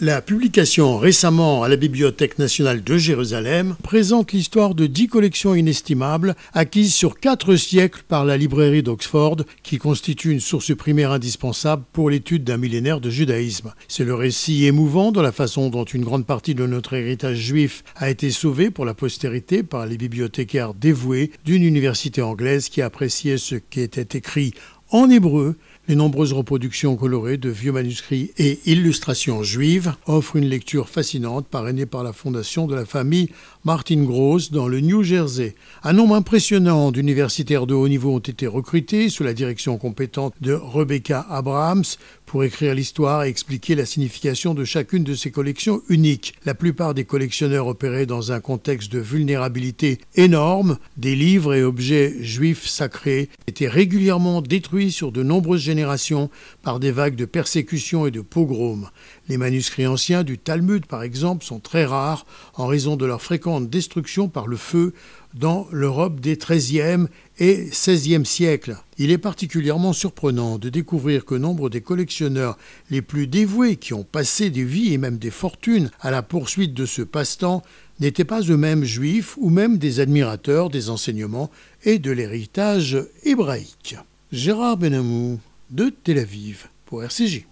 La publication récemment à la Bibliothèque nationale de Jérusalem présente l'histoire de dix collections inestimables acquises sur quatre siècles par la librairie d'Oxford, qui constitue une source primaire indispensable pour l'étude d'un millénaire de judaïsme. C'est le récit émouvant de la façon dont une grande partie de notre héritage juif a été sauvé pour la postérité par les bibliothécaires dévoués d'une université anglaise qui appréciait ce qui était écrit en hébreu les nombreuses reproductions colorées de vieux manuscrits et illustrations juives offrent une lecture fascinante parrainée par la fondation de la famille Martin Gross dans le New Jersey. Un nombre impressionnant d'universitaires de haut niveau ont été recrutés sous la direction compétente de Rebecca Abrahams pour écrire l'histoire et expliquer la signification de chacune de ces collections uniques. La plupart des collectionneurs opéraient dans un contexte de vulnérabilité énorme. Des livres et objets juifs sacrés étaient régulièrement détruits sur de nombreuses générations par des vagues de persécutions et de pogroms. Les manuscrits anciens du Talmud, par exemple, sont très rares en raison de leur fréquente destruction par le feu dans l'Europe des XIIIe et XVIe siècles. Il est particulièrement surprenant de découvrir que nombre des collectionneurs les plus dévoués qui ont passé des vies et même des fortunes à la poursuite de ce passe-temps n'étaient pas eux-mêmes juifs ou même des admirateurs des enseignements et de l'héritage hébraïque. Gérard Benamou de Tel Aviv pour RCJ.